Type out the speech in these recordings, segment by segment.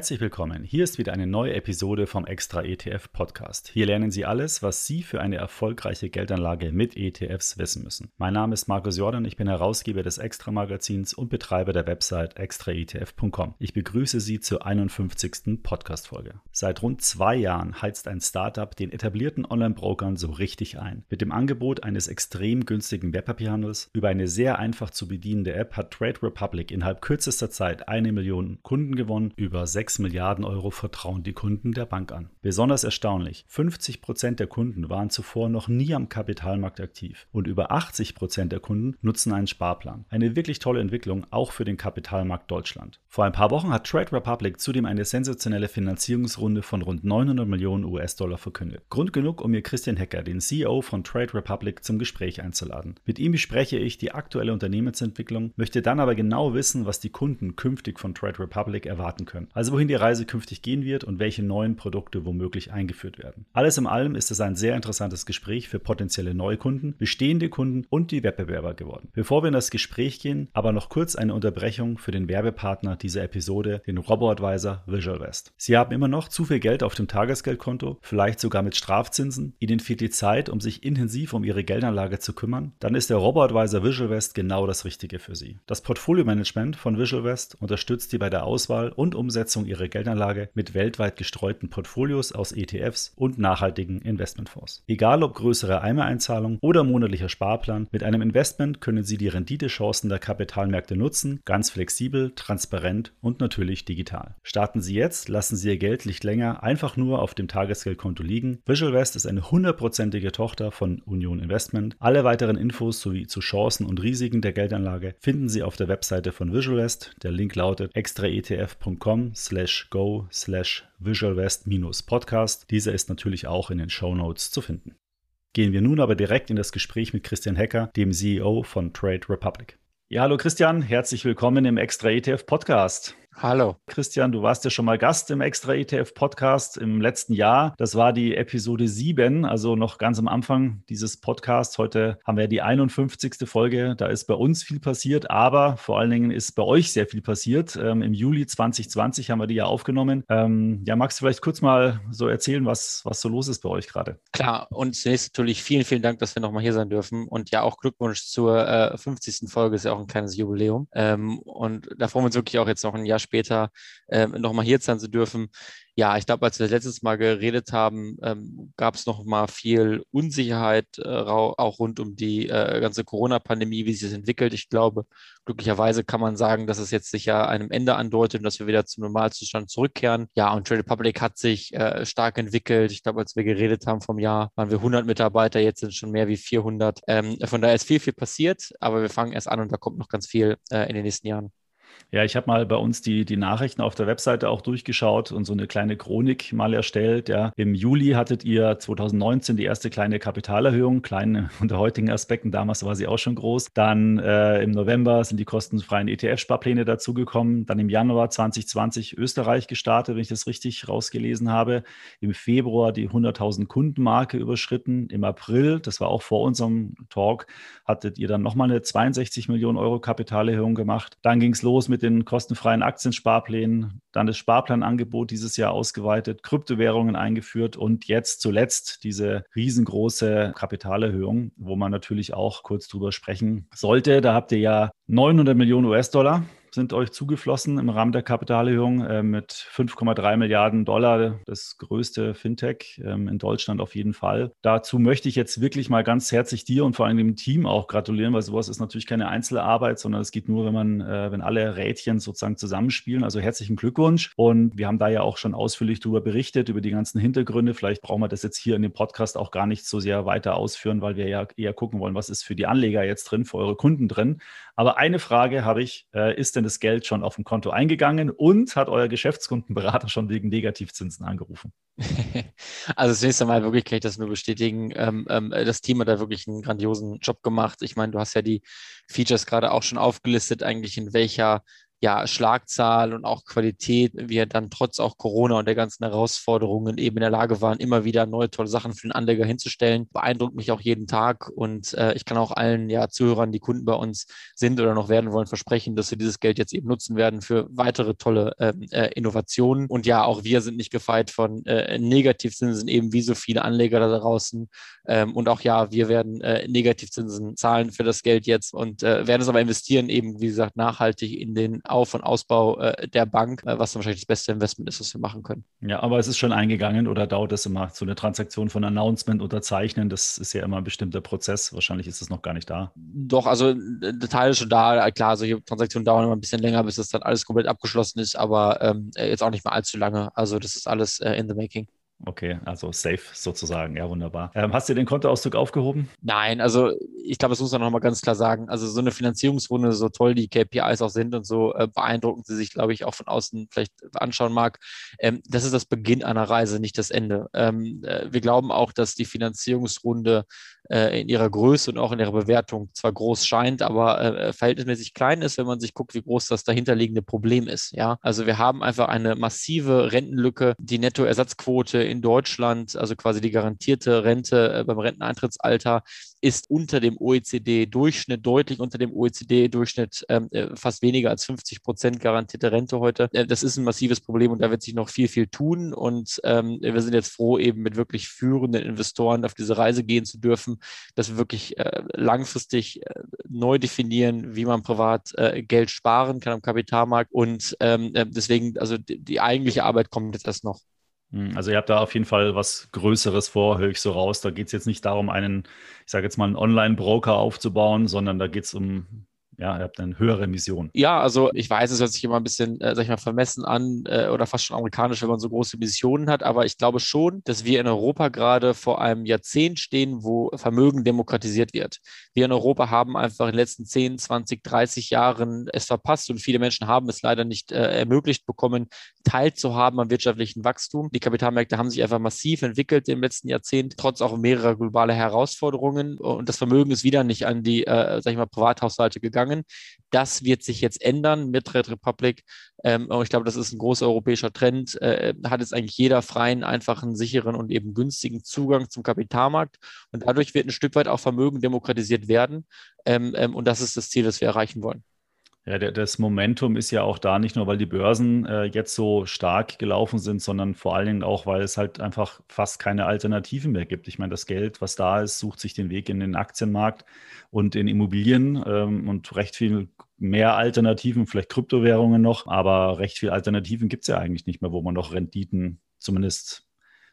Herzlich willkommen. Hier ist wieder eine neue Episode vom Extra ETF Podcast. Hier lernen Sie alles, was Sie für eine erfolgreiche Geldanlage mit ETFs wissen müssen. Mein Name ist Markus Jordan, ich bin Herausgeber des Extra Magazins und Betreiber der Website extraetf.com. Ich begrüße Sie zur 51. Podcast Folge. Seit rund zwei Jahren heizt ein Startup den etablierten Online-Brokern so richtig ein. Mit dem Angebot eines extrem günstigen Wertpapierhandels über eine sehr einfach zu bedienende App hat Trade Republic innerhalb kürzester Zeit eine Million Kunden gewonnen, über 6 Milliarden Euro vertrauen die Kunden der Bank an. Besonders erstaunlich, 50 Prozent der Kunden waren zuvor noch nie am Kapitalmarkt aktiv und über 80 Prozent der Kunden nutzen einen Sparplan. Eine wirklich tolle Entwicklung auch für den Kapitalmarkt Deutschland. Vor ein paar Wochen hat Trade Republic zudem eine sensationelle Finanzierungsrunde von rund 900 Millionen US-Dollar verkündet. Grund genug, um mir Christian Hecker, den CEO von Trade Republic, zum Gespräch einzuladen. Mit ihm bespreche ich die aktuelle Unternehmensentwicklung, möchte dann aber genau wissen, was die Kunden künftig von Trade Republic erwarten können. Also wohin die Reise künftig gehen wird und welche neuen Produkte womöglich eingeführt werden. Alles in allem ist es ein sehr interessantes Gespräch für potenzielle Neukunden, bestehende Kunden und die Wettbewerber geworden. Bevor wir in das Gespräch gehen, aber noch kurz eine Unterbrechung für den Werbepartner dieser Episode, den Robo-Advisor Visual West. Sie haben immer noch zu viel Geld auf dem Tagesgeldkonto, vielleicht sogar mit Strafzinsen. Ihnen fehlt die Zeit, um sich intensiv um Ihre Geldanlage zu kümmern. Dann ist der Robo-Advisor Visual West genau das Richtige für Sie. Das Portfolio-Management von Visual West unterstützt Sie bei der Auswahl und Umsetzung Umsetzung ihrer Geldanlage mit weltweit gestreuten Portfolios aus ETFs und nachhaltigen Investmentfonds. Egal ob größere Eimereinzahlung oder monatlicher Sparplan, mit einem Investment können Sie die Renditechancen der Kapitalmärkte nutzen, ganz flexibel, transparent und natürlich digital. Starten Sie jetzt, lassen Sie Ihr Geld nicht länger einfach nur auf dem Tagesgeldkonto liegen. Visual West ist eine hundertprozentige Tochter von Union Investment. Alle weiteren Infos sowie zu Chancen und Risiken der Geldanlage finden Sie auf der Webseite von Visual West. Der Link lautet extraetf.com slash go slash visualwest minus podcast. Dieser ist natürlich auch in den Show Notes zu finden. Gehen wir nun aber direkt in das Gespräch mit Christian Hecker, dem CEO von Trade Republic. Ja, hallo Christian, herzlich willkommen im Extra ETF Podcast. Hallo. Christian, du warst ja schon mal Gast im Extra ETF Podcast im letzten Jahr. Das war die Episode 7, also noch ganz am Anfang dieses Podcasts. Heute haben wir die 51. Folge. Da ist bei uns viel passiert, aber vor allen Dingen ist bei euch sehr viel passiert. Ähm, Im Juli 2020 haben wir die ja aufgenommen. Ähm, ja, magst du vielleicht kurz mal so erzählen, was, was so los ist bei euch gerade? Klar, und zunächst natürlich vielen, vielen Dank, dass wir nochmal hier sein dürfen. Und ja, auch Glückwunsch zur äh, 50. Folge, ist ja auch ein kleines Jubiläum. Ähm, und da freuen wir uns wirklich auch jetzt noch ein Jahr später äh, nochmal hier sein zu dürfen. Ja, ich glaube, als wir das letztes Mal geredet haben, ähm, gab es noch mal viel Unsicherheit, äh, auch rund um die äh, ganze Corona-Pandemie, wie sich entwickelt. Ich glaube, glücklicherweise kann man sagen, dass es jetzt sich ja einem Ende andeutet und dass wir wieder zum Normalzustand zurückkehren. Ja, und Trade Republic hat sich äh, stark entwickelt. Ich glaube, als wir geredet haben vom Jahr, waren wir 100 Mitarbeiter, jetzt sind schon mehr wie 400. Ähm, von daher ist viel, viel passiert, aber wir fangen erst an und da kommt noch ganz viel äh, in den nächsten Jahren. Ja, ich habe mal bei uns die, die Nachrichten auf der Webseite auch durchgeschaut und so eine kleine Chronik mal erstellt. Ja. Im Juli hattet ihr 2019 die erste kleine Kapitalerhöhung, klein unter heutigen Aspekten, damals war sie auch schon groß. Dann äh, im November sind die kostenfreien ETF-Sparpläne dazugekommen. Dann im Januar 2020 Österreich gestartet, wenn ich das richtig rausgelesen habe. Im Februar die 100.000 Kundenmarke überschritten. Im April, das war auch vor unserem Talk, hattet ihr dann nochmal eine 62 Millionen Euro Kapitalerhöhung gemacht. Dann ging es los mit den kostenfreien Aktiensparplänen, dann das Sparplanangebot dieses Jahr ausgeweitet, Kryptowährungen eingeführt und jetzt zuletzt diese riesengroße Kapitalerhöhung, wo man natürlich auch kurz drüber sprechen sollte. Da habt ihr ja 900 Millionen US-Dollar sind euch zugeflossen im Rahmen der Kapitalerhöhung äh, mit 5,3 Milliarden Dollar, das größte Fintech ähm, in Deutschland auf jeden Fall. Dazu möchte ich jetzt wirklich mal ganz herzlich dir und vor allem dem Team auch gratulieren, weil sowas ist natürlich keine Einzelarbeit, sondern es geht nur, wenn man, äh, wenn alle Rädchen sozusagen zusammenspielen. Also herzlichen Glückwunsch. Und wir haben da ja auch schon ausführlich darüber berichtet, über die ganzen Hintergründe. Vielleicht brauchen wir das jetzt hier in dem Podcast auch gar nicht so sehr weiter ausführen, weil wir ja eher gucken wollen, was ist für die Anleger jetzt drin, für eure Kunden drin. Aber eine Frage habe ich, äh, ist denn das Geld schon auf dem Konto eingegangen und hat euer Geschäftskundenberater schon wegen Negativzinsen angerufen? Also zunächst einmal wirklich kann ich das nur bestätigen. Ähm, ähm, das Team hat da wirklich einen grandiosen Job gemacht. Ich meine, du hast ja die Features gerade auch schon aufgelistet, eigentlich in welcher ja, Schlagzahl und auch Qualität wir dann trotz auch Corona und der ganzen Herausforderungen eben in der Lage waren, immer wieder neue tolle Sachen für den Anleger hinzustellen. Beeindruckt mich auch jeden Tag und äh, ich kann auch allen ja, Zuhörern, die Kunden bei uns sind oder noch werden wollen, versprechen, dass wir dieses Geld jetzt eben nutzen werden für weitere tolle ähm, äh, Innovationen. Und ja, auch wir sind nicht gefeit von äh, Negativzinsen, eben wie so viele Anleger da draußen. Ähm, und auch ja, wir werden äh, Negativzinsen zahlen für das Geld jetzt und äh, werden es aber investieren, eben wie gesagt, nachhaltig in den auf- und Ausbau äh, der Bank, äh, was wahrscheinlich das beste Investment ist, was wir machen können. Ja, aber es ist schon eingegangen oder dauert es immer so eine Transaktion von Announcement unterzeichnen? Das ist ja immer ein bestimmter Prozess. Wahrscheinlich ist es noch gar nicht da. Doch, also der Teil ist schon da. Klar, solche Transaktionen dauern immer ein bisschen länger, bis das dann alles komplett abgeschlossen ist, aber ähm, jetzt auch nicht mehr allzu lange. Also das ist alles äh, in the making. Okay, also safe sozusagen. Ja, wunderbar. Ähm, hast du den Kontoauszug aufgehoben? Nein, also ich glaube, das muss man nochmal ganz klar sagen. Also so eine Finanzierungsrunde, so toll die KPIs auch sind und so äh, beeindruckend sie sich, glaube ich, auch von außen vielleicht anschauen mag, ähm, das ist das Beginn einer Reise, nicht das Ende. Ähm, äh, wir glauben auch, dass die Finanzierungsrunde äh, in ihrer Größe und auch in ihrer Bewertung zwar groß scheint, aber äh, verhältnismäßig klein ist, wenn man sich guckt, wie groß das dahinterliegende Problem ist. Ja, also wir haben einfach eine massive Rentenlücke. Die Nettoersatzquote in Deutschland, also quasi die garantierte Rente äh, beim Renteneintrittsalter, ist unter dem OECD-Durchschnitt, deutlich unter dem OECD-Durchschnitt, ähm, äh, fast weniger als 50 Prozent garantierte Rente heute. Äh, das ist ein massives Problem und da wird sich noch viel, viel tun. Und ähm, wir sind jetzt froh, eben mit wirklich führenden Investoren auf diese Reise gehen zu dürfen, dass wir wirklich äh, langfristig äh, neu definieren, wie man privat äh, Geld sparen kann am Kapitalmarkt. Und ähm, äh, deswegen, also die, die eigentliche Arbeit kommt jetzt erst noch. Hm, also ihr habt da auf jeden Fall was Größeres vor, höre ich so raus. Da geht es jetzt nicht darum, einen, ich sage jetzt mal, einen Online-Broker aufzubauen, sondern da geht es um ja, ihr habt eine höhere Mission. Ja, also ich weiß, es hört sich immer ein bisschen, äh, sag ich mal, vermessen an äh, oder fast schon amerikanisch, wenn man so große Missionen hat, aber ich glaube schon, dass wir in Europa gerade vor einem Jahrzehnt stehen, wo Vermögen demokratisiert wird. Wir in Europa haben einfach in den letzten 10, 20, 30 Jahren es verpasst und viele Menschen haben es leider nicht äh, ermöglicht bekommen, teilzuhaben am wirtschaftlichen Wachstum. Die Kapitalmärkte haben sich einfach massiv entwickelt im letzten Jahrzehnt, trotz auch mehrerer globaler Herausforderungen und das Vermögen ist wieder nicht an die, äh, sag ich mal, Privathaushalte gegangen gegangen. Das wird sich jetzt ändern mit Red Republic. Ähm, ich glaube, das ist ein großer europäischer Trend. Äh, hat jetzt eigentlich jeder freien, einfachen, sicheren und eben günstigen Zugang zum Kapitalmarkt. Und dadurch wird ein Stück weit auch Vermögen demokratisiert werden. Ähm, ähm, und das ist das Ziel, das wir erreichen wollen. Ja, das Momentum ist ja auch da, nicht nur, weil die Börsen äh, jetzt so stark gelaufen sind, sondern vor allen Dingen auch, weil es halt einfach fast keine Alternativen mehr gibt. Ich meine, das Geld, was da ist, sucht sich den Weg in den Aktienmarkt und in Immobilien ähm, und recht viel mehr Alternativen, vielleicht Kryptowährungen noch, aber recht viel Alternativen gibt es ja eigentlich nicht mehr, wo man noch Renditen zumindest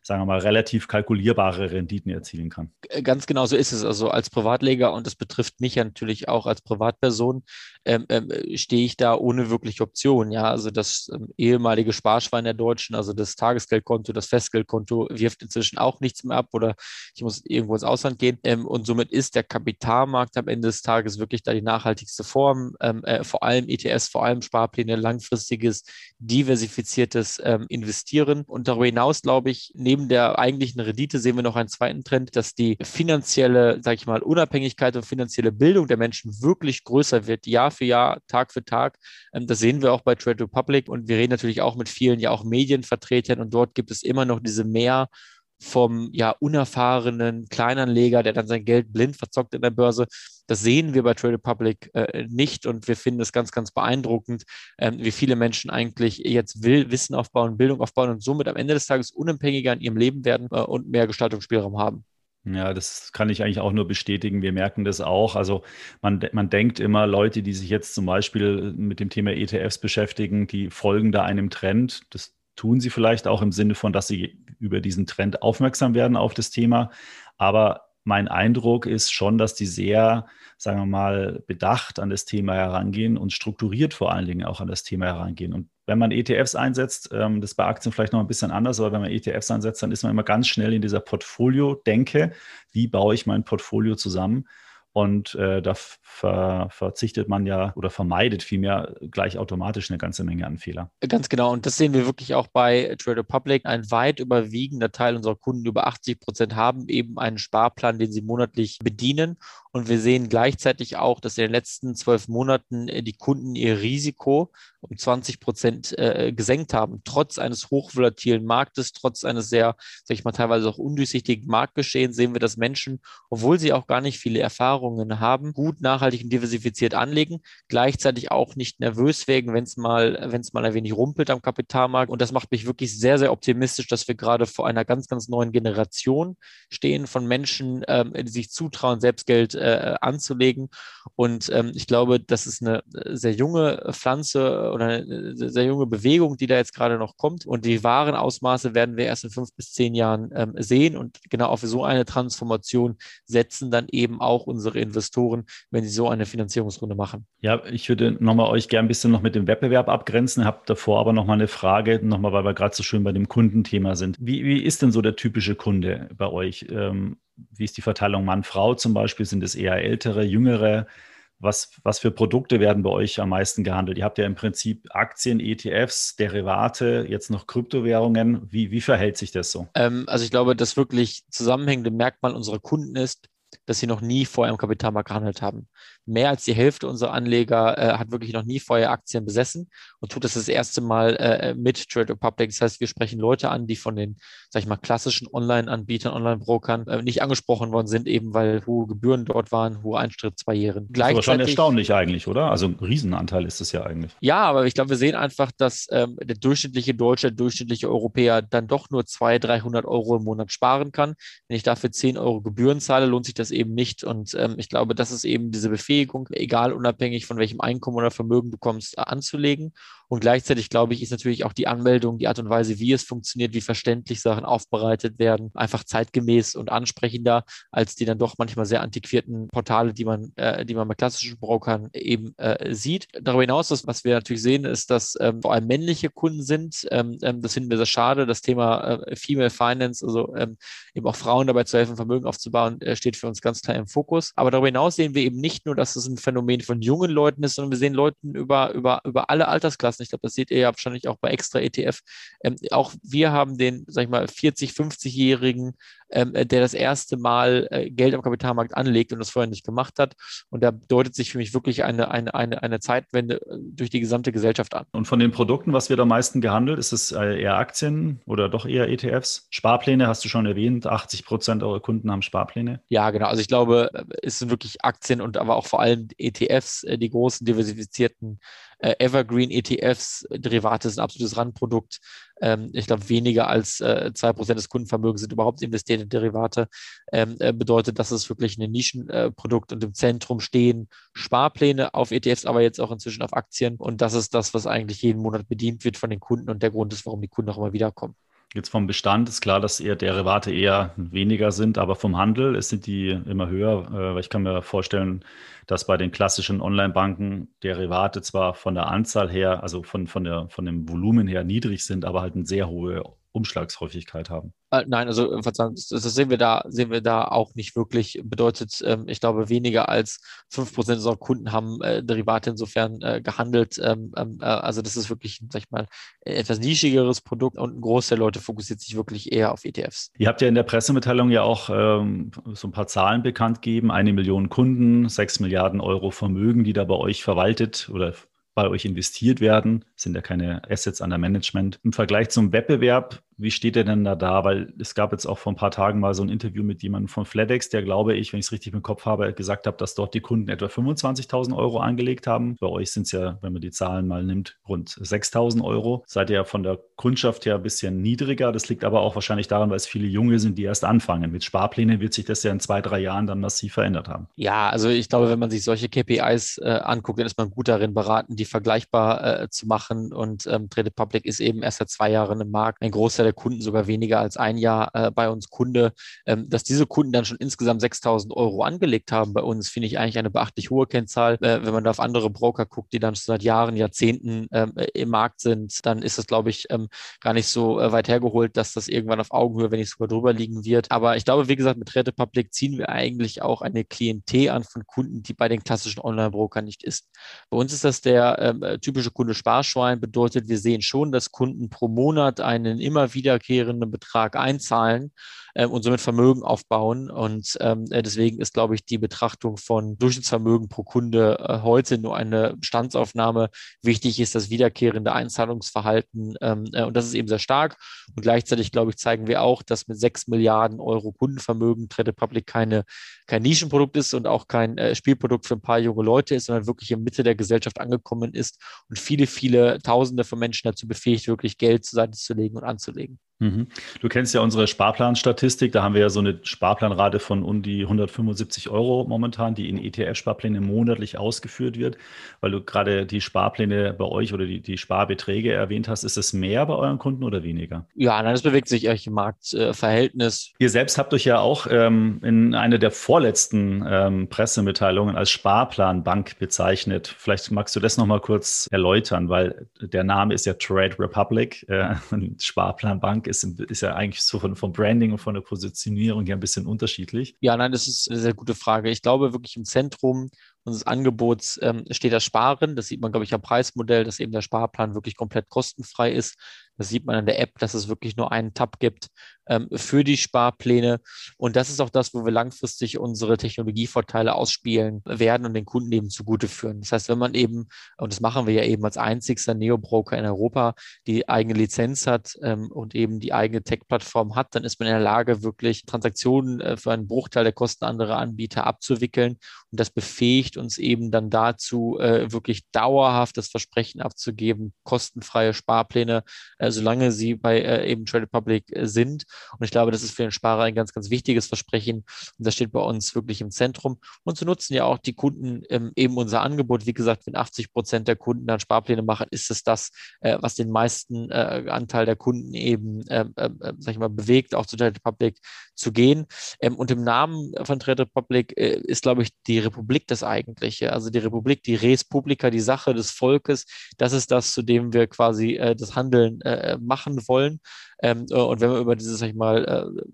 sagen wir mal, relativ kalkulierbare Renditen erzielen kann. Ganz genau so ist es. Also als Privatleger, und das betrifft mich ja natürlich auch als Privatperson, ähm, ähm, stehe ich da ohne wirkliche Option. Ja, also das ähm, ehemalige Sparschwein der Deutschen, also das Tagesgeldkonto, das Festgeldkonto wirft inzwischen auch nichts mehr ab oder ich muss irgendwo ins Ausland gehen. Ähm, und somit ist der Kapitalmarkt am Ende des Tages wirklich da die nachhaltigste Form. Ähm, äh, vor allem ETS, vor allem Sparpläne, langfristiges, diversifiziertes ähm, Investieren. Und darüber hinaus, glaube ich, neben der eigentlichen Rendite sehen wir noch einen zweiten Trend, dass die finanzielle, sage ich mal, Unabhängigkeit und finanzielle Bildung der Menschen wirklich größer wird, Jahr für Jahr, Tag für Tag. Ähm, das sehen wir auch bei Trade Republic und wir reden natürlich auch mit vielen ja auch Medienvertretern und dort gibt es immer noch diese mehr vom ja unerfahrenen Kleinanleger, der dann sein Geld blind verzockt in der Börse. Das sehen wir bei Trade Republic äh, nicht und wir finden es ganz, ganz beeindruckend, äh, wie viele Menschen eigentlich jetzt will, Wissen aufbauen, Bildung aufbauen und somit am Ende des Tages unabhängiger in ihrem Leben werden äh, und mehr Gestaltungsspielraum haben. Ja, das kann ich eigentlich auch nur bestätigen. Wir merken das auch. Also man, man denkt immer, Leute, die sich jetzt zum Beispiel mit dem Thema ETFs beschäftigen, die folgen da einem Trend. Das tun sie vielleicht auch im Sinne von, dass sie über diesen Trend aufmerksam werden auf das Thema. Aber mein Eindruck ist schon, dass die sehr, sagen wir mal, bedacht an das Thema herangehen und strukturiert vor allen Dingen auch an das Thema herangehen. Und wenn man ETFs einsetzt, ähm, das ist bei Aktien vielleicht noch ein bisschen anders, aber wenn man ETFs einsetzt, dann ist man immer ganz schnell in dieser Portfolio-Denke. Wie baue ich mein Portfolio zusammen? Und äh, da ver verzichtet man ja oder vermeidet vielmehr gleich automatisch eine ganze Menge an Fehler. Ganz genau. Und das sehen wir wirklich auch bei Trade Republic. Ein weit überwiegender Teil unserer Kunden, über 80 Prozent, haben eben einen Sparplan, den sie monatlich bedienen Und wir sehen gleichzeitig auch, dass in den letzten zwölf Monaten äh, die Kunden ihr Risiko um 20 Prozent äh, gesenkt haben, trotz eines hochvolatilen Marktes, trotz eines sehr, sag ich mal, teilweise auch undurchsichtigen Marktgeschehens, sehen wir, dass Menschen, obwohl sie auch gar nicht viele Erfahrungen haben, gut, nachhaltig und diversifiziert anlegen, gleichzeitig auch nicht nervös werden, wenn es mal, wenn es mal ein wenig rumpelt am Kapitalmarkt. Und das macht mich wirklich sehr, sehr optimistisch, dass wir gerade vor einer ganz, ganz neuen Generation stehen von Menschen, ähm, die sich zutrauen, selbst Geld äh, anzulegen. Und ähm, ich glaube, das ist eine sehr junge Pflanze oder eine sehr junge Bewegung, die da jetzt gerade noch kommt. Und die wahren Ausmaße werden wir erst in fünf bis zehn Jahren ähm, sehen. Und genau auf so eine Transformation setzen dann eben auch unsere Investoren, wenn sie so eine Finanzierungsrunde machen. Ja, ich würde nochmal euch gerne ein bisschen noch mit dem Wettbewerb abgrenzen. Habe davor aber nochmal eine Frage, nochmal, weil wir gerade so schön bei dem Kundenthema sind. Wie, wie ist denn so der typische Kunde bei euch? Ähm, wie ist die Verteilung Mann-Frau zum Beispiel? Sind es eher ältere, jüngere? Was, was für Produkte werden bei euch am meisten gehandelt? Ihr habt ja im Prinzip Aktien, ETFs, Derivate, jetzt noch Kryptowährungen. Wie, wie verhält sich das so? Ähm, also ich glaube, das wirklich zusammenhängende Merkmal unserer Kunden ist, dass sie noch nie vorher im Kapitalmarkt gehandelt haben. Mehr als die Hälfte unserer Anleger äh, hat wirklich noch nie vorher Aktien besessen und tut das das erste Mal äh, mit Trade Republic. Das heißt, wir sprechen Leute an, die von den, sag ich mal, klassischen Online-Anbietern, Online-Brokern äh, nicht angesprochen worden sind, eben weil hohe Gebühren dort waren, hohe Eintrittsbarrieren. Das ist aber schon erstaunlich eigentlich, oder? Also ein Riesenanteil ist es ja eigentlich. Ja, aber ich glaube, wir sehen einfach, dass ähm, der durchschnittliche Deutsche, der durchschnittliche Europäer dann doch nur 200, 300 Euro im Monat sparen kann. Wenn ich dafür 10 Euro Gebühren zahle, lohnt sich das eben nicht. Und ähm, ich glaube, das ist eben diese Befähigung, egal unabhängig von welchem Einkommen oder Vermögen du kommst, anzulegen. Und gleichzeitig, glaube ich, ist natürlich auch die Anmeldung, die Art und Weise, wie es funktioniert, wie verständlich Sachen aufbereitet werden, einfach zeitgemäß und ansprechender als die dann doch manchmal sehr antiquierten Portale, die man, äh, die man bei klassischen Brokern eben äh, sieht. Darüber hinaus, das, was wir natürlich sehen, ist, dass ähm, vor allem männliche Kunden sind. Ähm, ähm, das finden wir sehr schade. Das Thema äh, Female Finance, also ähm, eben auch Frauen dabei zu helfen, Vermögen aufzubauen, äh, steht für uns ganz klar im Fokus. Aber darüber hinaus sehen wir eben nicht nur, dass es ein Phänomen von jungen Leuten ist, sondern wir sehen Leuten über, über, über alle Altersklassen lassen. Ich glaube, das seht ihr ja wahrscheinlich auch bei extra ETF. Ähm, auch wir haben den, sag ich mal, 40, 50-Jährigen, ähm, der das erste Mal äh, Geld am Kapitalmarkt anlegt und das vorher nicht gemacht hat. Und da deutet sich für mich wirklich eine, eine, eine, eine Zeitwende äh, durch die gesamte Gesellschaft an. Und von den Produkten, was wird am meisten gehandelt? Ist es äh, eher Aktien oder doch eher ETFs? Sparpläne hast du schon erwähnt. 80 Prozent eurer Kunden haben Sparpläne. Ja, genau. Also ich glaube, es sind wirklich Aktien und aber auch vor allem ETFs, die großen diversifizierten äh, Evergreen ETFs, Derivate sind ein absolutes Randprodukt. Ähm, ich glaube, weniger als äh, 2% des Kundenvermögens sind überhaupt investiert in Derivate. Ähm, äh, bedeutet, dass es wirklich ein Nischenprodukt und im Zentrum stehen Sparpläne auf ETFs, aber jetzt auch inzwischen auf Aktien. Und das ist das, was eigentlich jeden Monat bedient wird von den Kunden und der Grund ist, warum die Kunden auch immer wiederkommen. Jetzt vom Bestand ist klar, dass eher Derivate eher weniger sind, aber vom Handel sind die immer höher. Äh, weil ich kann mir vorstellen, dass bei den klassischen Online-Banken Derivate zwar von der Anzahl her, also von, von, der, von dem Volumen her niedrig sind, aber halt eine sehr hohe Umschlagshäufigkeit haben. Äh, nein, also äh, das, das, sehen wir da, sehen wir da auch nicht wirklich. Bedeutet, ähm, ich glaube, weniger als 5% unserer Kunden haben äh, Derivate insofern äh, gehandelt. Ähm, ähm, äh, also das ist wirklich, sag ich mal, etwas nischigeres Produkt und ein Großteil der Leute fokussiert sich wirklich eher auf ETFs. Ihr habt ja in der Pressemitteilung ja auch ähm, so ein paar Zahlen bekannt gegeben. Eine Million Kunden, sechs Milliarden Euro Vermögen, die da bei euch verwaltet oder bei euch investiert werden. Das sind ja keine Assets an der Management. Im Vergleich zum Wettbewerb wie steht er denn da da? Weil es gab jetzt auch vor ein paar Tagen mal so ein Interview mit jemandem von FedEx, der, glaube ich, wenn ich es richtig im Kopf habe, gesagt hat, dass dort die Kunden etwa 25.000 Euro angelegt haben. Bei euch sind es ja, wenn man die Zahlen mal nimmt, rund 6.000 Euro. Seid ihr ja von der Kundschaft her ein bisschen niedriger. Das liegt aber auch wahrscheinlich daran, weil es viele Junge sind, die erst anfangen. Mit Sparplänen wird sich das ja in zwei, drei Jahren dann massiv verändert haben. Ja, also ich glaube, wenn man sich solche KPIs äh, anguckt, dann ist man gut darin beraten, die vergleichbar äh, zu machen. Und ähm, Trade Public ist eben erst seit zwei Jahren im Markt. Ein Großteil der Kunden sogar weniger als ein Jahr äh, bei uns Kunde. Ähm, dass diese Kunden dann schon insgesamt 6.000 Euro angelegt haben bei uns, finde ich eigentlich eine beachtlich hohe Kennzahl. Äh, wenn man da auf andere Broker guckt, die dann schon seit Jahren, Jahrzehnten ähm, im Markt sind, dann ist das, glaube ich, ähm, gar nicht so äh, weit hergeholt, dass das irgendwann auf Augenhöhe, wenn nicht sogar drüber liegen wird. Aber ich glaube, wie gesagt, mit Rete Public ziehen wir eigentlich auch eine Klientel an von Kunden, die bei den klassischen Online-Brokern nicht ist. Bei uns ist das der ähm, typische Kunde Sparschwein, bedeutet, wir sehen schon, dass Kunden pro Monat einen immer wiederkehrenden Betrag einzahlen ähm, und somit Vermögen aufbauen. Und ähm, äh, deswegen ist, glaube ich, die Betrachtung von Durchschnittsvermögen pro Kunde äh, heute nur eine Bestandsaufnahme. Wichtig ist das wiederkehrende Einzahlungsverhalten ähm, äh, und das ist eben sehr stark. Und gleichzeitig, glaube ich, zeigen wir auch, dass mit sechs Milliarden Euro Kundenvermögen Trade Republic keine, kein Nischenprodukt ist und auch kein äh, Spielprodukt für ein paar junge Leute ist, sondern wirklich in Mitte der Gesellschaft angekommen ist und viele, viele Tausende von Menschen dazu befähigt, wirklich Geld zur Seite zu legen und anzulegen. Mhm. Du kennst ja unsere Sparplanstatistik. Da haben wir ja so eine Sparplanrate von um die 175 Euro momentan, die in ETF-Sparpläne monatlich ausgeführt wird. Weil du gerade die Sparpläne bei euch oder die, die Sparbeträge erwähnt hast. Ist es mehr bei euren Kunden oder weniger? Ja, nein, das bewegt sich eigentlich im Marktverhältnis. Ihr selbst habt euch ja auch ähm, in einer der vorletzten ähm, Pressemitteilungen als Sparplanbank bezeichnet. Vielleicht magst du das nochmal kurz erläutern, weil der Name ist ja Trade Republic, äh, Sparplanbank ist, ist ja eigentlich so von, vom Branding und von der Positionierung her ein bisschen unterschiedlich. Ja, nein, das ist eine sehr gute Frage. Ich glaube wirklich im Zentrum unseres Angebots ähm, steht das Sparen. Das sieht man, glaube ich, am Preismodell, dass eben der Sparplan wirklich komplett kostenfrei ist. Das sieht man an der App, dass es wirklich nur einen Tab gibt ähm, für die Sparpläne. Und das ist auch das, wo wir langfristig unsere Technologievorteile ausspielen werden und den Kunden eben zugute führen. Das heißt, wenn man eben, und das machen wir ja eben als einzigster Neo-Broker in Europa, die eigene Lizenz hat ähm, und eben die eigene Tech-Plattform hat, dann ist man in der Lage, wirklich Transaktionen äh, für einen Bruchteil der Kosten anderer Anbieter abzuwickeln. Und das befähigt uns eben dann dazu, äh, wirklich dauerhaft das Versprechen abzugeben, kostenfreie Sparpläne äh, solange sie bei äh, eben Trade Republic äh, sind. Und ich glaube, das ist für den Sparer ein ganz, ganz wichtiges Versprechen. Und das steht bei uns wirklich im Zentrum. Und zu nutzen ja auch die Kunden ähm, eben unser Angebot. Wie gesagt, wenn 80 Prozent der Kunden dann Sparpläne machen, ist es das, äh, was den meisten äh, Anteil der Kunden eben, äh, sag ich mal, bewegt, auch zu Trade Republic zu gehen. Ähm, und im Namen von Trade Republic äh, ist, glaube ich, die Republik das Eigentliche. Also die Republik, die Res Publica, die Sache des Volkes. Das ist das, zu dem wir quasi äh, das Handeln äh, machen wollen. Ähm, äh, und wenn wir über dieses, sag ich mal,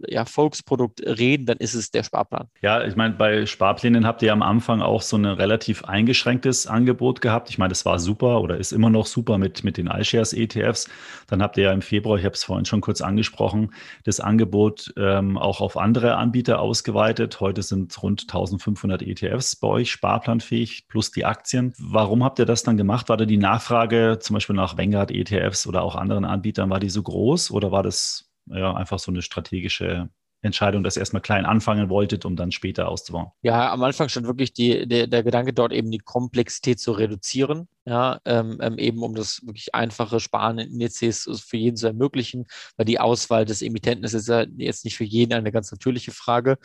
äh, ja, Volksprodukt reden, dann ist es der Sparplan. Ja, ich meine, bei Sparplänen habt ihr am Anfang auch so ein relativ eingeschränktes Angebot gehabt. Ich meine, das war super oder ist immer noch super mit, mit den iShares ETFs. Dann habt ihr ja im Februar, ich habe es vorhin schon kurz angesprochen, das Angebot ähm, auch auf andere Anbieter ausgeweitet. Heute sind rund 1500 ETFs bei euch sparplanfähig plus die Aktien. Warum habt ihr das dann gemacht? War da die Nachfrage zum Beispiel nach Vanguard ETFs oder auch anderen Anbietern, war die so groß oder war das ja, einfach so eine strategische Entscheidung, dass ihr erstmal klein anfangen wolltet, um dann später auszubauen? Ja, am Anfang stand wirklich die, der, der Gedanke dort eben die Komplexität zu reduzieren ja, ähm, ähm, eben um das wirklich einfache Sparen in Indizes für jeden zu ermöglichen, weil die Auswahl des Emittenten ist ja jetzt nicht für jeden eine ganz natürliche Frage.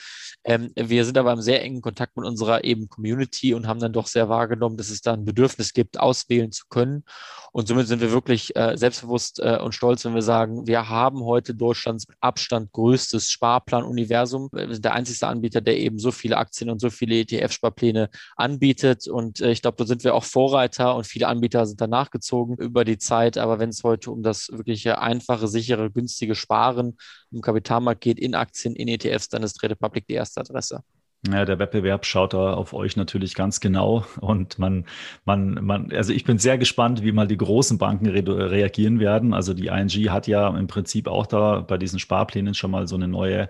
Ähm, wir sind aber im sehr engen Kontakt mit unserer eben Community und haben dann doch sehr wahrgenommen, dass es da ein Bedürfnis gibt, auswählen zu können. Und somit sind wir wirklich äh, selbstbewusst äh, und stolz, wenn wir sagen, wir haben heute Deutschlands mit Abstand größtes Sparplan-Universum. Wir sind der einzige Anbieter, der eben so viele Aktien und so viele ETF-Sparpläne anbietet. Und äh, ich glaube, da sind wir auch Vorreiter und viele Anbieter sind danach gezogen über die Zeit. Aber wenn es heute um das wirkliche einfache, sichere, günstige Sparen im Kapitalmarkt geht, in Aktien, in ETFs, dann ist Trade Republic die erste Adresse. Ja, der Wettbewerb schaut da auf euch natürlich ganz genau und man, man, man, also ich bin sehr gespannt, wie mal die großen Banken re reagieren werden. Also die ING hat ja im Prinzip auch da bei diesen Sparplänen schon mal so eine neue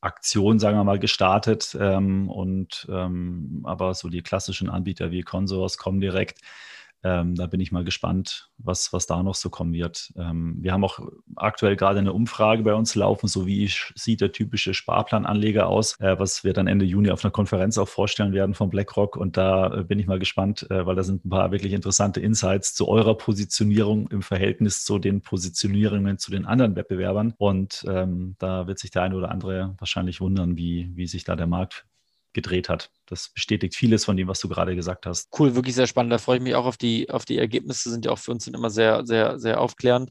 Aktion, sagen wir mal, gestartet. Ähm, und ähm, aber so die klassischen Anbieter wie Consors, Comdirect, ähm, da bin ich mal gespannt, was, was da noch so kommen wird. Ähm, wir haben auch aktuell gerade eine Umfrage bei uns laufen, so wie sieht der typische Sparplananleger aus, äh, was wir dann Ende Juni auf einer Konferenz auch vorstellen werden von BlackRock. Und da äh, bin ich mal gespannt, äh, weil da sind ein paar wirklich interessante Insights zu eurer Positionierung im Verhältnis zu den Positionierungen zu den anderen Wettbewerbern. Und ähm, da wird sich der eine oder andere wahrscheinlich wundern, wie, wie sich da der Markt gedreht hat. Das bestätigt vieles von dem, was du gerade gesagt hast. Cool, wirklich sehr spannend. Da freue ich mich auch auf die, auf die Ergebnisse, sind ja auch für uns immer sehr, sehr, sehr aufklärend.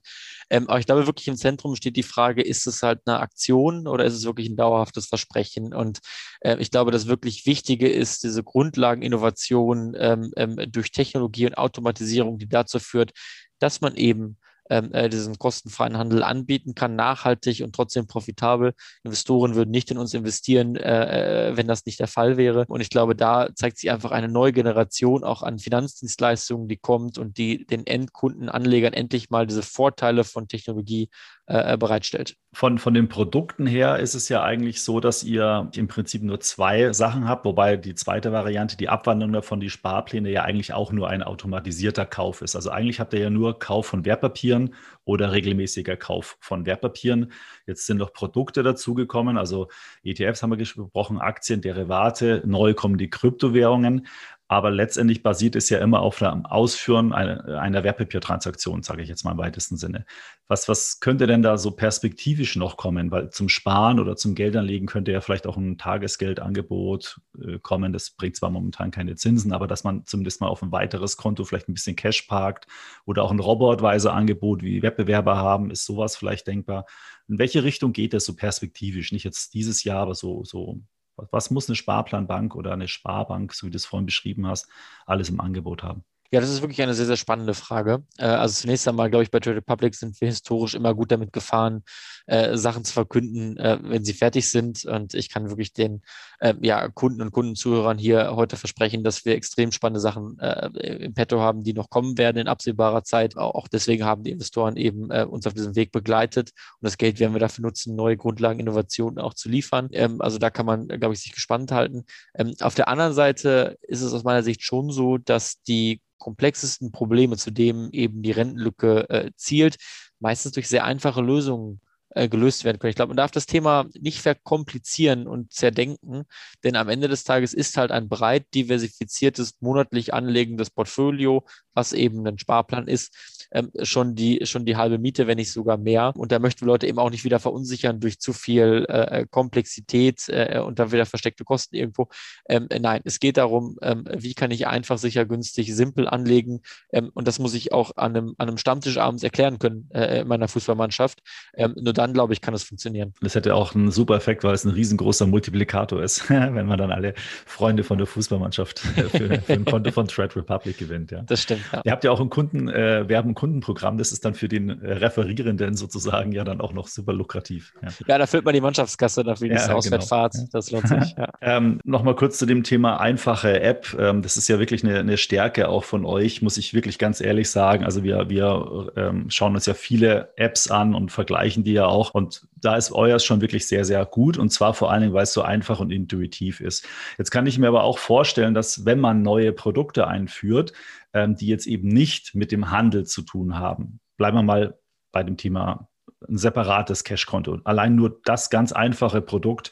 Ähm, aber ich glaube, wirklich im Zentrum steht die Frage, ist es halt eine Aktion oder ist es wirklich ein dauerhaftes Versprechen? Und äh, ich glaube, das wirklich Wichtige ist diese Grundlageninnovation ähm, ähm, durch Technologie und Automatisierung, die dazu führt, dass man eben äh, diesen kostenfreien Handel anbieten kann, nachhaltig und trotzdem profitabel. Investoren würden nicht in uns investieren, äh, äh wenn das nicht der Fall wäre. Und ich glaube, da zeigt sich einfach eine neue Generation auch an Finanzdienstleistungen, die kommt und die den Endkunden, Anlegern endlich mal diese Vorteile von Technologie äh, äh, bereitstellt. Von, von den Produkten her ist es ja eigentlich so, dass ihr im Prinzip nur zwei Sachen habt, wobei die zweite Variante, die Abwandlung davon, die Sparpläne, ja eigentlich auch nur ein automatisierter Kauf ist. Also eigentlich habt ihr ja nur Kauf von Wertpapieren oder regelmäßiger Kauf von Wertpapieren. Jetzt sind noch Produkte dazugekommen, also ETFs haben wir gesprochen, Aktien, Derivate, neu kommen die Kryptowährungen. Aber letztendlich basiert es ja immer auf dem Ausführen einer, Wertpapiertransaktion, sage ich jetzt mal im weitesten Sinne. Was, was könnte denn da so perspektivisch noch kommen? Weil zum Sparen oder zum Geldanlegen könnte ja vielleicht auch ein Tagesgeldangebot äh, kommen. Das bringt zwar momentan keine Zinsen, aber dass man zumindest mal auf ein weiteres Konto vielleicht ein bisschen Cash parkt oder auch ein robotweise Angebot wie Wettbewerber haben, ist sowas vielleicht denkbar. In welche Richtung geht das so perspektivisch? Nicht jetzt dieses Jahr, aber so, so was muss eine Sparplanbank oder eine Sparbank, so wie du es vorhin beschrieben hast, alles im Angebot haben? Ja, das ist wirklich eine sehr, sehr spannende Frage. Äh, also zunächst einmal, glaube ich, bei Trade Republic sind wir historisch immer gut damit gefahren, äh, Sachen zu verkünden, äh, wenn sie fertig sind. Und ich kann wirklich den ja, Kunden und Kundenzuhörern hier heute versprechen, dass wir extrem spannende Sachen im Petto haben, die noch kommen werden in absehbarer Zeit. Auch deswegen haben die Investoren eben uns auf diesem Weg begleitet. Und das Geld werden wir dafür nutzen, neue Grundlagen, Innovationen auch zu liefern. Ähm, also da kann man, glaube ich, sich gespannt halten. Ähm, auf der anderen Seite ist es aus meiner Sicht schon so, dass die komplexesten Probleme, zu denen eben die Rentenlücke äh, zielt, meistens durch sehr einfache Lösungen äh, gelöst werden können. Ich glaube, man darf das Thema nicht verkomplizieren und zerdenken, denn am Ende des Tages ist halt ein breit diversifiziertes, monatlich anlegendes Portfolio, was eben ein Sparplan ist, ähm, schon, die, schon die halbe Miete, wenn nicht sogar mehr. Und da möchten wir Leute eben auch nicht wieder verunsichern durch zu viel äh, äh Komplexität äh, und dann wieder versteckte Kosten irgendwo. Ähm, nein, es geht darum, ähm, wie kann ich einfach, sicher, günstig, simpel anlegen. Ähm, und das muss ich auch an einem, an einem Stammtisch abends erklären können äh, in meiner Fußballmannschaft. Ähm, nur dann, glaube ich, kann es funktionieren. Das hätte auch einen super Effekt, weil es ein riesengroßer Multiplikator ist, wenn man dann alle Freunde von der Fußballmannschaft für, für ein Konto von Trade Republic gewinnt. Ja. Das stimmt. Ja. Ihr habt ja auch ein Kunden, äh, Werben Kundenprogramm, das ist dann für den äh, Referierenden sozusagen ja dann auch noch super lukrativ. Ja, ja da füllt man die Mannschaftskasse dafür die ja, Auswärtsfahrt. Genau. Das lohnt sich. Ja. Ähm, Nochmal kurz zu dem Thema einfache App. Ähm, das ist ja wirklich eine, eine, Stärke auch von euch, muss ich wirklich ganz ehrlich sagen. Also wir, wir ähm, schauen uns ja viele Apps an und vergleichen die ja auch. Und da ist euer schon wirklich sehr, sehr gut. Und zwar vor allen Dingen, weil es so einfach und intuitiv ist. Jetzt kann ich mir aber auch vorstellen, dass wenn man neue Produkte einführt, ähm, die jetzt eben nicht mit dem Handel zu tun haben. Bleiben wir mal bei dem Thema ein separates Cash-Konto. Allein nur das ganz einfache Produkt.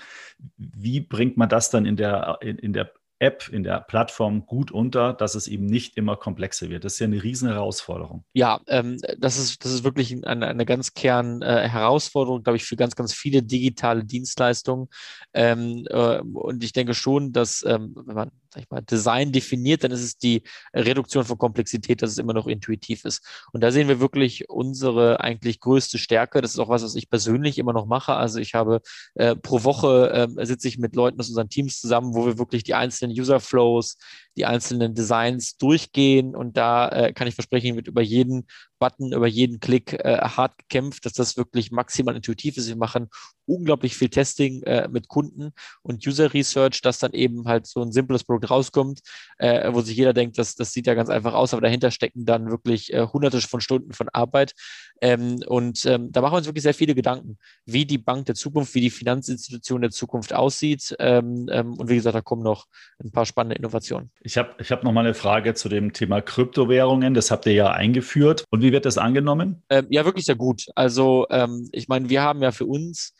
Wie bringt man das dann in der, in, in der App, in der Plattform gut unter, dass es eben nicht immer komplexer wird. Das ist ja eine riesen Herausforderung. Ja, ähm, das, ist, das ist wirklich eine, eine ganz Kern äh, glaube ich, für ganz, ganz viele digitale Dienstleistungen. Ähm, äh, und ich denke schon, dass, ähm, wenn man sag ich mal, Design definiert, dann ist es die Reduktion von Komplexität, dass es immer noch intuitiv ist. Und da sehen wir wirklich unsere eigentlich größte Stärke. Das ist auch was, was ich persönlich immer noch mache. Also ich habe äh, pro Woche äh, sitze ich mit Leuten aus unseren Teams zusammen, wo wir wirklich die einzelnen User Flows, die einzelnen Designs durchgehen und da äh, kann ich versprechen, wird über jeden Button, über jeden Klick äh, hart gekämpft, dass das wirklich maximal intuitiv ist. Wir machen unglaublich viel Testing äh, mit Kunden und User Research, dass dann eben halt so ein simples Produkt rauskommt, äh, wo sich jeder denkt, das, das sieht ja ganz einfach aus, aber dahinter stecken dann wirklich äh, hunderte von Stunden von Arbeit. Ähm, und ähm, da machen wir uns wirklich sehr viele Gedanken, wie die Bank der Zukunft, wie die Finanzinstitution der Zukunft aussieht. Ähm, ähm und wie gesagt, da kommen noch ein paar spannende Innovationen. Ich habe ich hab noch mal eine Frage zu dem Thema Kryptowährungen. Das habt ihr ja eingeführt. Und wie wird das angenommen? Ähm, ja, wirklich sehr gut. Also ähm, ich meine, wir haben ja für uns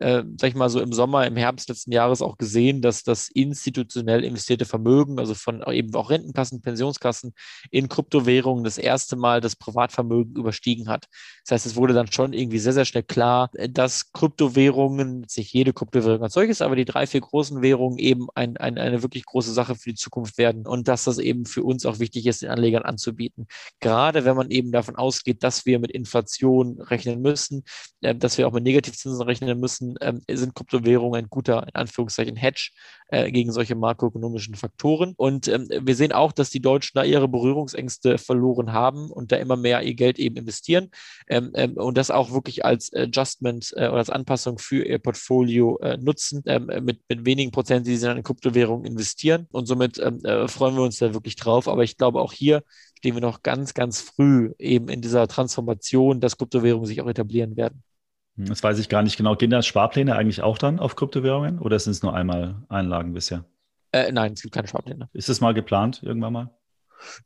äh, sag ich mal so im Sommer, im Herbst letzten Jahres auch gesehen, dass das institutionell investierte Vermögen, also von eben auch Rentenkassen, Pensionskassen in Kryptowährungen das erste Mal das Privatvermögen überstiegen hat. Das heißt, es wurde dann schon irgendwie sehr, sehr schnell klar, dass Kryptowährungen, nicht jede Kryptowährung als solches, aber die drei, vier großen Währungen eben ein, ein, eine wirklich große Sache für die Zukunft werden und dass das eben für uns auch wichtig ist, den Anlegern anzubieten. Gerade wenn man eben davon ausgeht, dass wir mit Inflation rechnen müssen, äh, dass wir auch mit Negativzinsen rechnen müssen, wissen, ähm, sind Kryptowährungen ein guter, in Anführungszeichen, Hedge äh, gegen solche makroökonomischen Faktoren. Und ähm, wir sehen auch, dass die Deutschen da ihre Berührungsängste verloren haben und da immer mehr ihr Geld eben investieren ähm, ähm, und das auch wirklich als Adjustment äh, oder als Anpassung für ihr Portfolio äh, nutzen, ähm, mit, mit wenigen Prozent, die sie dann in Kryptowährungen investieren. Und somit ähm, äh, freuen wir uns da wirklich drauf. Aber ich glaube, auch hier stehen wir noch ganz, ganz früh eben in dieser Transformation, dass Kryptowährungen sich auch etablieren werden. Hm, das weiß ich gar nicht genau. Gehen da Sparpläne eigentlich auch dann auf Kryptowährungen oder sind es nur einmal Einlagen bisher? Äh, nein, es gibt keine Sparpläne. Ist es mal geplant irgendwann mal?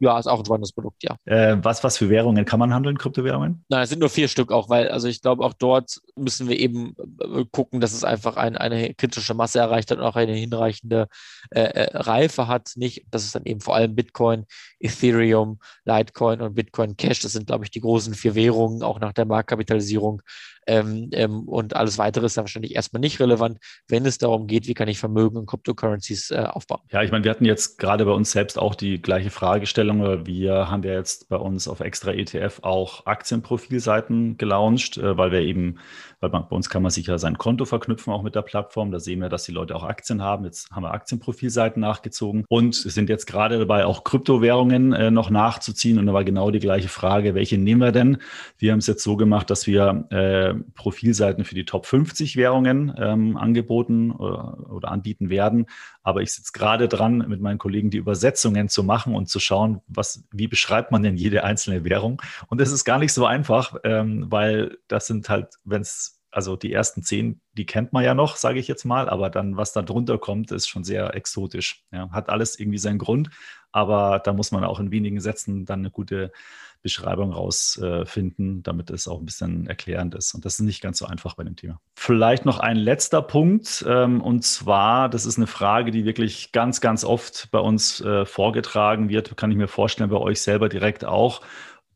Ja, ist auch ein spannendes Produkt, ja. Äh, was, was für Währungen kann man handeln, Kryptowährungen? Nein, es sind nur vier Stück auch, weil, also ich glaube, auch dort müssen wir eben äh, gucken, dass es einfach ein, eine kritische Masse erreicht hat und auch eine hinreichende äh, äh, Reife hat. Nicht, dass es dann eben vor allem Bitcoin, Ethereum, Litecoin und Bitcoin Cash, das sind, glaube ich, die großen vier Währungen, auch nach der Marktkapitalisierung, ähm, ähm, und alles weitere ist dann wahrscheinlich erstmal nicht relevant, wenn es darum geht, wie kann ich Vermögen und Cryptocurrencies äh, aufbauen. Ja, ich meine, wir hatten jetzt gerade bei uns selbst auch die gleiche Fragestellung. Wir haben ja jetzt bei uns auf extra ETF auch Aktienprofilseiten gelauncht, äh, weil wir eben weil bei uns kann man sich ja sein Konto verknüpfen, auch mit der Plattform. Da sehen wir, dass die Leute auch Aktien haben. Jetzt haben wir Aktienprofilseiten nachgezogen und sind jetzt gerade dabei, auch Kryptowährungen äh, noch nachzuziehen. Und da war genau die gleiche Frage, welche nehmen wir denn? Wir haben es jetzt so gemacht, dass wir äh, Profilseiten für die Top 50 Währungen ähm, angeboten oder, äh, oder anbieten werden. Aber ich sitze gerade dran, mit meinen Kollegen die Übersetzungen zu machen und zu schauen, was, wie beschreibt man denn jede einzelne Währung? Und das ist gar nicht so einfach, ähm, weil das sind halt, wenn es also die ersten zehn, die kennt man ja noch, sage ich jetzt mal, aber dann, was da drunter kommt, ist schon sehr exotisch. Ja, hat alles irgendwie seinen Grund, aber da muss man auch in wenigen Sätzen dann eine gute Beschreibung rausfinden, äh, damit es auch ein bisschen erklärend ist. Und das ist nicht ganz so einfach bei dem Thema. Vielleicht noch ein letzter Punkt, ähm, und zwar, das ist eine Frage, die wirklich ganz, ganz oft bei uns äh, vorgetragen wird, kann ich mir vorstellen, bei euch selber direkt auch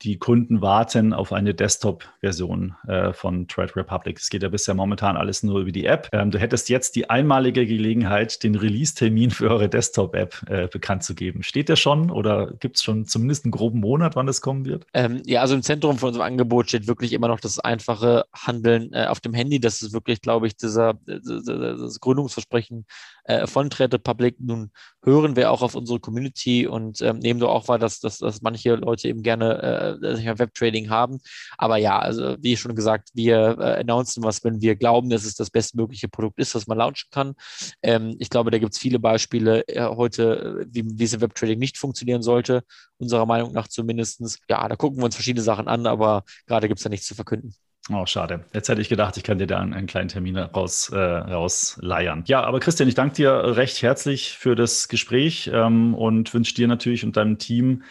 die Kunden warten auf eine Desktop-Version äh, von Trade Republic. Es geht ja bisher momentan alles nur über die App. Ähm, du hättest jetzt die einmalige Gelegenheit, den Release-Termin für eure Desktop-App äh, bekannt zu geben. Steht der schon oder gibt es schon zumindest einen groben Monat, wann das kommen wird? Ähm, ja, also im Zentrum von unserem Angebot steht wirklich immer noch das einfache Handeln äh, auf dem Handy. Das ist wirklich, glaube ich, dieser, das Gründungsversprechen äh, von Trade Republic. Nun hören wir auch auf unsere Community und ähm, nehmen doch auch wahr, dass, dass, dass manche Leute eben gerne äh, Webtrading haben. Aber ja, also wie schon gesagt, wir äh, announcen was, wenn wir glauben, dass es das bestmögliche Produkt ist, was man launchen kann. Ähm, ich glaube, da gibt es viele Beispiele äh, heute, äh, wie diese Webtrading nicht funktionieren sollte, unserer Meinung nach zumindest. Ja, da gucken wir uns verschiedene Sachen an, aber gerade gibt es da nichts zu verkünden. Oh, schade. Jetzt hätte ich gedacht, ich kann dir da einen, einen kleinen Termin raus, äh, rausleiern. Ja, aber Christian, ich danke dir recht herzlich für das Gespräch ähm, und wünsche dir natürlich und deinem Team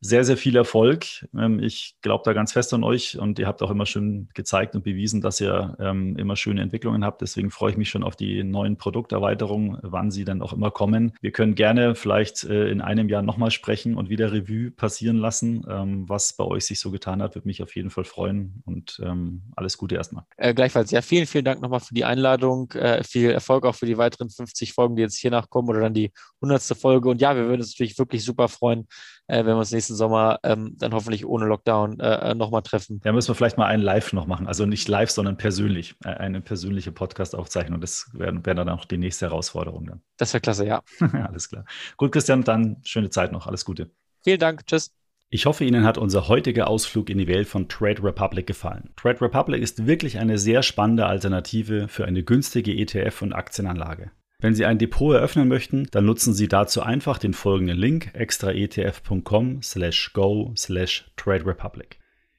sehr, sehr viel Erfolg. Ähm, ich glaube da ganz fest an euch und ihr habt auch immer schön gezeigt und bewiesen, dass ihr ähm, immer schöne Entwicklungen habt. Deswegen freue ich mich schon auf die neuen Produkterweiterungen, wann sie dann auch immer kommen. Wir können gerne vielleicht äh, in einem Jahr nochmal sprechen und wieder Revue passieren lassen, ähm, was bei euch sich so getan hat. Würde mich auf jeden Fall freuen und alles Gute erstmal. Äh, gleichfalls, ja, vielen, vielen Dank nochmal für die Einladung. Äh, viel Erfolg auch für die weiteren 50 Folgen, die jetzt hier nachkommen oder dann die 100. Folge. Und ja, wir würden uns natürlich wirklich super freuen, äh, wenn wir uns nächsten Sommer ähm, dann hoffentlich ohne Lockdown äh, äh nochmal treffen. Ja, müssen wir vielleicht mal einen Live noch machen. Also nicht live, sondern persönlich. Äh, eine persönliche Podcast-Aufzeichnung. Das wäre wär dann auch die nächste Herausforderung dann. Das wäre klasse, ja. Alles klar. Gut, Christian, dann schöne Zeit noch. Alles Gute. Vielen Dank. Tschüss. Ich hoffe, Ihnen hat unser heutiger Ausflug in die Welt von Trade Republic gefallen. Trade Republic ist wirklich eine sehr spannende Alternative für eine günstige ETF- und Aktienanlage. Wenn Sie ein Depot eröffnen möchten, dann nutzen Sie dazu einfach den folgenden Link extraetf.com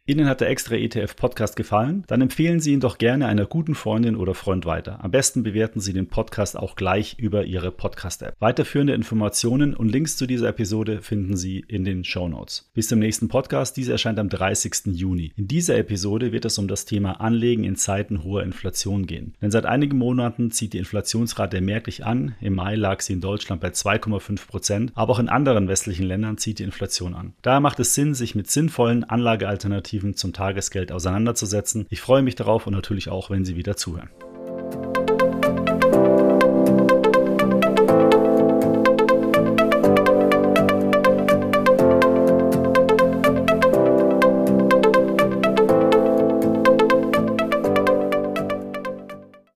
Ihnen hat der extra ETF Podcast gefallen? Dann empfehlen Sie ihn doch gerne einer guten Freundin oder Freund weiter. Am besten bewerten Sie den Podcast auch gleich über Ihre Podcast-App. Weiterführende Informationen und Links zu dieser Episode finden Sie in den Show Notes. Bis zum nächsten Podcast. Dieser erscheint am 30. Juni. In dieser Episode wird es um das Thema Anlegen in Zeiten hoher Inflation gehen. Denn seit einigen Monaten zieht die Inflationsrate merklich an. Im Mai lag sie in Deutschland bei 2,5 Prozent, aber auch in anderen westlichen Ländern zieht die Inflation an. Daher macht es Sinn, sich mit sinnvollen Anlagealternativen Alternativen zum Tagesgeld auseinanderzusetzen. Ich freue mich darauf und natürlich auch, wenn Sie wieder zuhören.